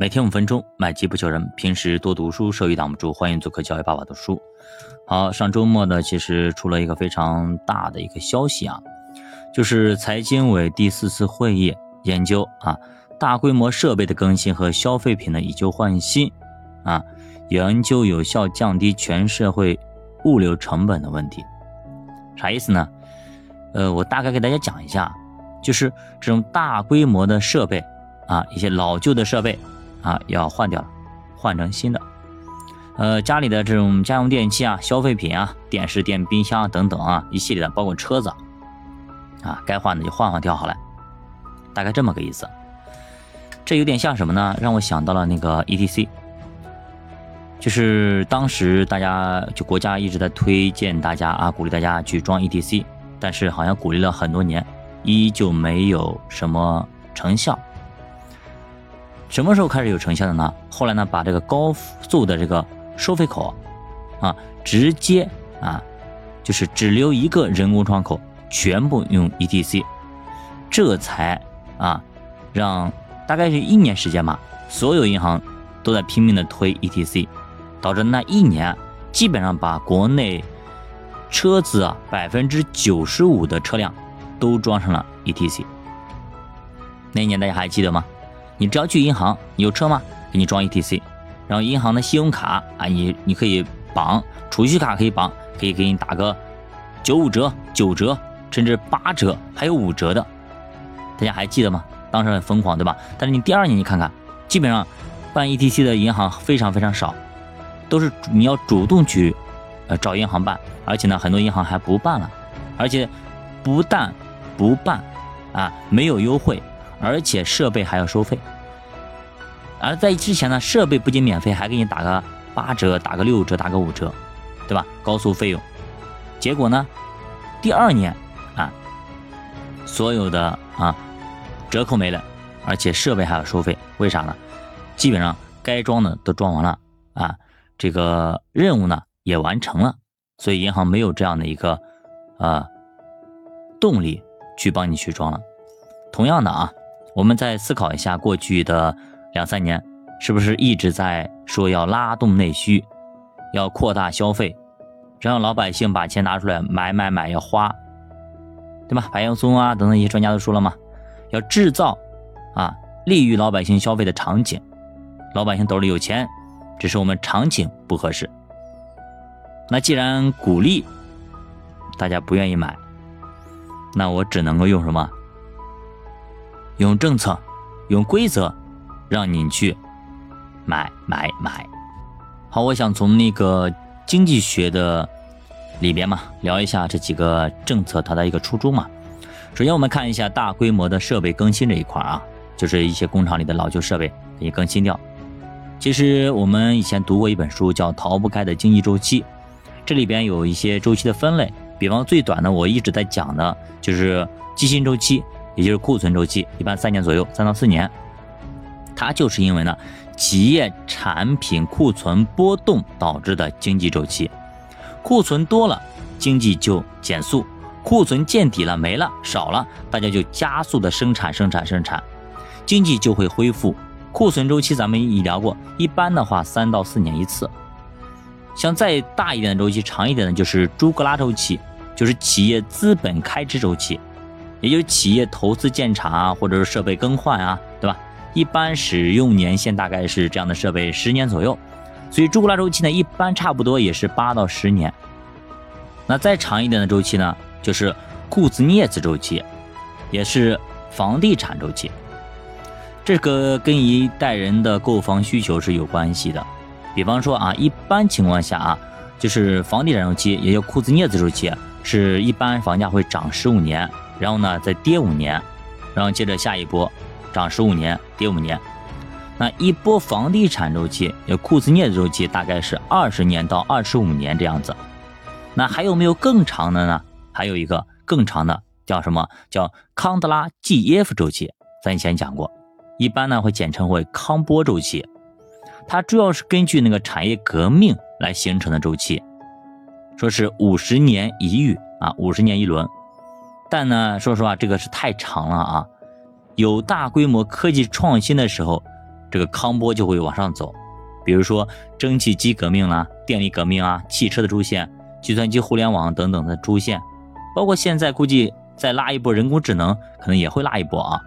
每天五分钟，买机不求人。平时多读书，收益挡不住。欢迎做客教育爸爸读书。好，上周末呢，其实出了一个非常大的一个消息啊，就是财经委第四次会议研究啊，大规模设备的更新和消费品的以旧换新啊，研究有效降低全社会物流成本的问题。啥意思呢？呃，我大概给大家讲一下，就是这种大规模的设备啊，一些老旧的设备。啊，要换掉了，换成新的。呃，家里的这种家用电器啊、消费品啊、电视、电冰箱等等啊，一系列的，包括车子啊，该换的就换换掉好了。大概这么个意思。这有点像什么呢？让我想到了那个 ETC，就是当时大家就国家一直在推荐大家啊，鼓励大家去装 ETC，但是好像鼓励了很多年，依旧没有什么成效。什么时候开始有成效的呢？后来呢，把这个高速的这个收费口，啊，直接啊，就是只留一个人工窗口，全部用 ETC，这才啊，让大概是一年时间吧，所有银行都在拼命的推 ETC，导致那一年基本上把国内车子啊百分之九十五的车辆都装上了 ETC。那一年大家还记得吗？你只要去银行，你有车吗？给你装 ETC，然后银行的信用卡啊，你你可以绑，储蓄卡可以绑，可以给你打个九五折、九折，甚至八折，还有五折的，大家还记得吗？当时很疯狂，对吧？但是你第二年你看看，基本上办 ETC 的银行非常非常少，都是你要主动去呃找银行办，而且呢，很多银行还不办了，而且不但不办啊，没有优惠。而且设备还要收费，而在之前呢，设备不仅免费，还给你打个八折、打个六折、打个五折，对吧？高速费用。结果呢，第二年啊，所有的啊折扣没了，而且设备还要收费，为啥呢？基本上该装的都装完了啊，这个任务呢也完成了，所以银行没有这样的一个啊动力去帮你去装了。同样的啊。我们再思考一下，过去的两三年，是不是一直在说要拉动内需，要扩大消费，让老百姓把钱拿出来买买买，要花，对吧？白岩松啊等等一些专家都说了嘛，要制造啊利于老百姓消费的场景，老百姓兜里有钱，只是我们场景不合适。那既然鼓励大家不愿意买，那我只能够用什么？用政策，用规则，让你去买买买。好，我想从那个经济学的里边嘛，聊一下这几个政策它的一个初衷嘛。首先，我们看一下大规模的设备更新这一块啊，就是一些工厂里的老旧设备给你更新掉。其实我们以前读过一本书，叫《逃不开的经济周期》，这里边有一些周期的分类，比方最短的，我一直在讲的就是基薪周期。也就是库存周期，一般三年左右，三到四年。它就是因为呢，企业产品库存波动导致的经济周期。库存多了，经济就减速；库存见底了，没了，少了，大家就加速的生产、生产、生产，经济就会恢复。库存周期咱们已聊过，一般的话三到四年一次。像再大一点的周期，长一点的，就是朱格拉周期，就是企业资本开支周期。也就是企业投资建厂啊，或者是设备更换啊，对吧？一般使用年限大概是这样的设备十年左右，所以朱古拉周期呢，一般差不多也是八到十年。那再长一点的周期呢，就是库兹涅茨周期，也是房地产周期。这个跟一代人的购房需求是有关系的。比方说啊，一般情况下啊，就是房地产周期，也叫库兹涅茨周期，是一般房价会涨十五年。然后呢，再跌五年，然后接着下一波，涨十五年，跌五年。那一波房地产周期，有库兹涅的周期，大概是二十年到二十五年这样子。那还有没有更长的呢？还有一个更长的，叫什么？叫康德拉 GF 周期。咱以前讲过，一般呢会简称为康波周期。它主要是根据那个产业革命来形成的周期，说是五十年一遇啊，五十年一轮。但呢，说实话，这个是太长了啊。有大规模科技创新的时候，这个康波就会往上走。比如说蒸汽机革命啦、电力革命啊、汽车的出现、计算机互联网等等的出现，包括现在估计再拉一波人工智能，可能也会拉一波啊。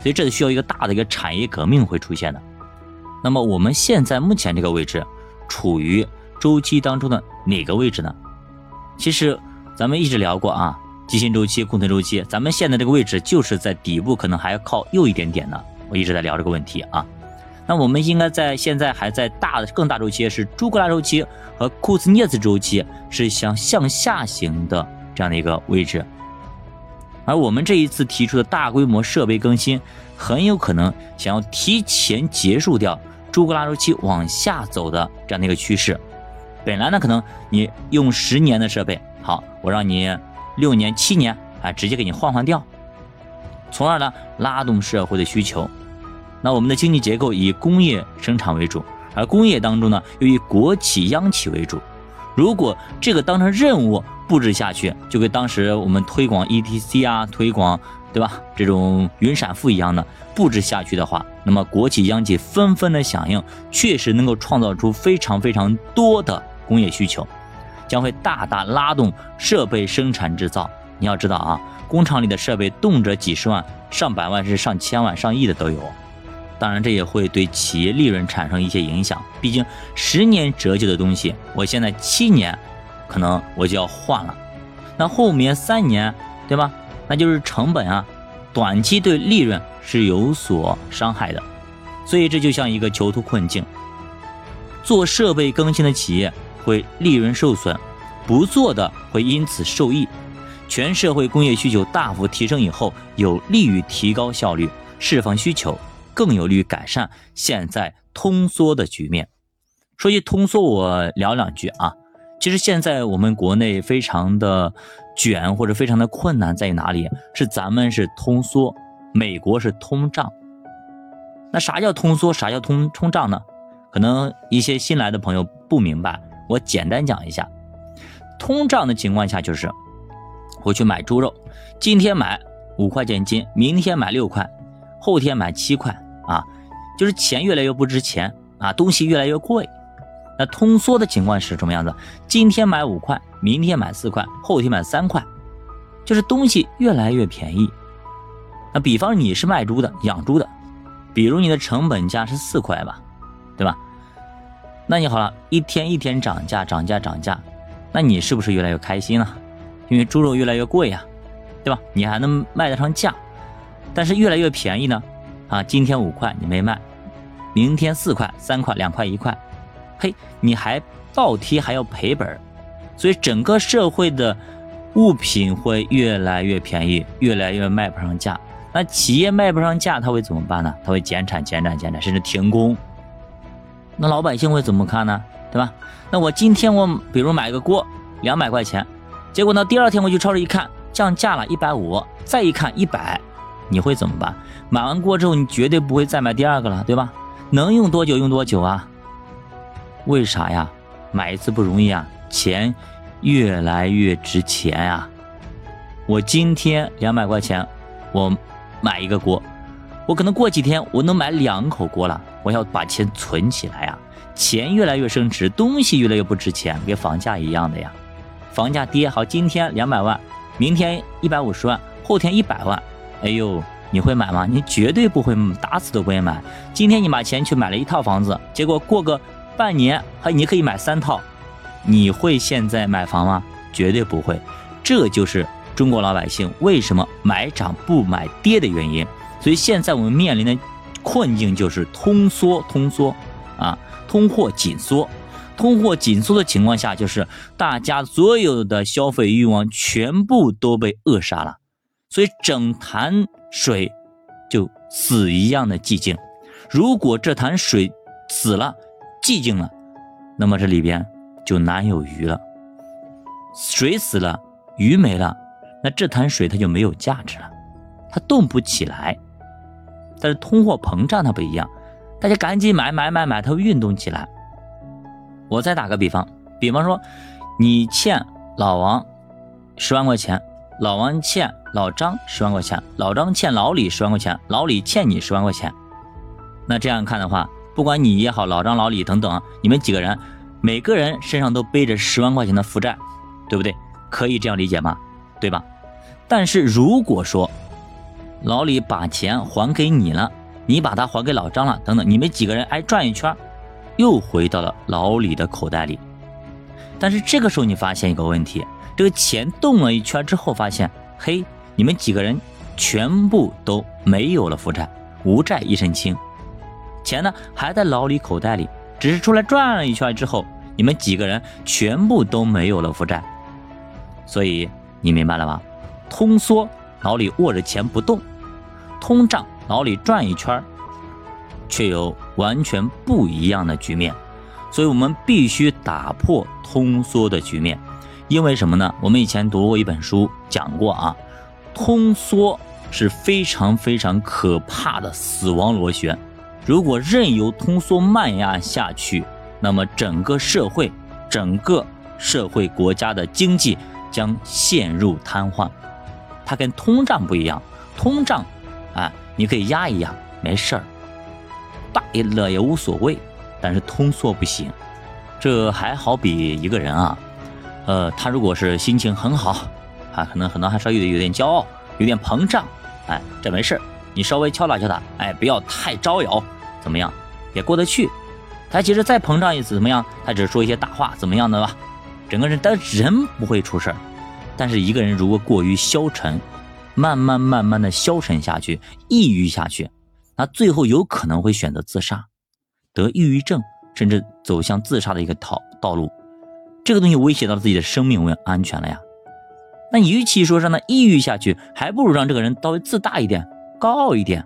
所以这需要一个大的一个产业革命会出现的。那么我们现在目前这个位置，处于周期当中的哪个位置呢？其实咱们一直聊过啊，基薪周期、库存周期，咱们现在这个位置就是在底部，可能还要靠右一点点呢。我一直在聊这个问题啊。那我们应该在现在还在大的更大周期，是朱格拉周期和库兹涅茨周期，是向向下行的这样的一个位置。而我们这一次提出的大规模设备更新，很有可能想要提前结束掉朱格拉周期往下走的这样的一个趋势。本来呢，可能你用十年的设备，好，我让你六年、七年，啊，直接给你换换掉，从而呢拉动社会的需求。那我们的经济结构以工业生产为主，而工业当中呢又以国企、央企为主。如果这个当成任务布置下去，就跟当时我们推广 ETC 啊，推广对吧？这种云闪付一样的布置下去的话，那么国企央企纷纷的响应，确实能够创造出非常非常多的工业需求，将会大大拉动设备生产制造。你要知道啊，工厂里的设备动辄几十万、上百万是上千万、上亿的都有。当然，这也会对企业利润产生一些影响。毕竟十年折旧的东西，我现在七年，可能我就要换了。那后面三年，对吧？那就是成本啊，短期对利润是有所伤害的。所以这就像一个囚徒困境。做设备更新的企业会利润受损，不做的会因此受益。全社会工业需求大幅提升以后，有利于提高效率，释放需求。更有利于改善现在通缩的局面。说起通缩，我聊两句啊。其实现在我们国内非常的卷或者非常的困难在于哪里？是咱们是通缩，美国是通胀。那啥叫通缩？啥叫通通胀呢？可能一些新来的朋友不明白，我简单讲一下。通胀的情况下就是，我去买猪肉，今天买五块钱一斤，明天买六块，后天买七块。啊，就是钱越来越不值钱啊，东西越来越贵。那通缩的情况是什么样子？今天买五块，明天买四块，后天买三块，就是东西越来越便宜。那比方你是卖猪的、养猪的，比如你的成本价是四块吧，对吧？那你好了，一天一天涨价、涨价、涨价，那你是不是越来越开心了？因为猪肉越来越贵呀，对吧？你还能卖得上价，但是越来越便宜呢？啊，今天五块你没卖，明天四块、三块、两块、一块，嘿，你还倒贴还要赔本所以整个社会的物品会越来越便宜，越来越卖不上价。那企业卖不上价，他会怎么办呢？他会减产、减产、减产，甚至停工。那老百姓会怎么看呢？对吧？那我今天我比如买个锅两百块钱，结果呢第二天我去超市一看降价了一百五，再一看一百。你会怎么办？买完锅之后，你绝对不会再买第二个了，对吧？能用多久用多久啊？为啥呀？买一次不容易啊，钱越来越值钱呀。我今天两百块钱，我买一个锅，我可能过几天我能买两口锅了。我要把钱存起来呀，钱越来越升值，东西越来越不值钱，跟房价一样的呀。房价跌好，今天两百万，明天一百五十万，后天一百万。哎呦，你会买吗？你绝对不会，打死都不会买。今天你把钱去买了一套房子，结果过个半年，还你可以买三套，你会现在买房吗？绝对不会。这就是中国老百姓为什么买涨不买跌的原因。所以现在我们面临的困境就是通缩，通缩啊，通货紧缩。通货紧缩的情况下，就是大家所有的消费欲望全部都被扼杀了。所以整潭水就死一样的寂静。如果这潭水死了、寂静了，那么这里边就难有鱼了。水死了，鱼没了，那这潭水它就没有价值了，它动不起来。但是通货膨胀它不一样，大家赶紧买买买买，它会运动起来。我再打个比方，比方说你欠老王十万块钱。老王欠老张十万块钱，老张欠老李十万块钱，老李欠你十万块钱。那这样看的话，不管你也好，老张、老李等等，你们几个人，每个人身上都背着十万块钱的负债，对不对？可以这样理解吗？对吧？但是如果说老李把钱还给你了，你把它还给老张了，等等，你们几个人哎转一圈，又回到了老李的口袋里。但是这个时候你发现一个问题，这个钱动了一圈之后，发现嘿，你们几个人全部都没有了负债，无债一身轻。钱呢还在老李口袋里，只是出来转了一圈之后，你们几个人全部都没有了负债。所以你明白了吧？通缩，老李握着钱不动；通胀，老李转一圈，却有完全不一样的局面。所以我们必须打破通缩的局面，因为什么呢？我们以前读过一本书，讲过啊，通缩是非常非常可怕的死亡螺旋。如果任由通缩慢压下去，那么整个社会、整个社会国家的经济将陷入瘫痪。它跟通胀不一样，通胀，你可以压一压，没事儿，大了也无所谓。但是通缩不行，这还好比一个人啊，呃，他如果是心情很好啊，可能可能还稍微有点骄傲，有点膨胀，哎，这没事，你稍微敲打敲打，哎，不要太招摇。怎么样也过得去，他其实再膨胀一次怎么样？他只是说一些大话，怎么样的吧？整个人但人不会出事，但是一个人如果过于消沉，慢慢慢慢的消沉下去，抑郁下去，那最后有可能会选择自杀，得抑郁症，甚至走向自杀的一个道道路。这个东西威胁到自己的生命安全了呀。那与其说让他抑郁下去，还不如让这个人稍微自大一点，高傲一点。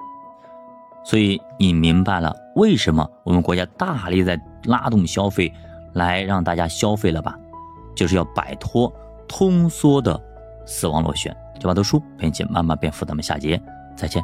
所以你明白了为什么我们国家大力在拉动消费，来让大家消费了吧？就是要摆脱通缩的死亡螺旋。就把读书并且慢慢变富，咱们下节再见。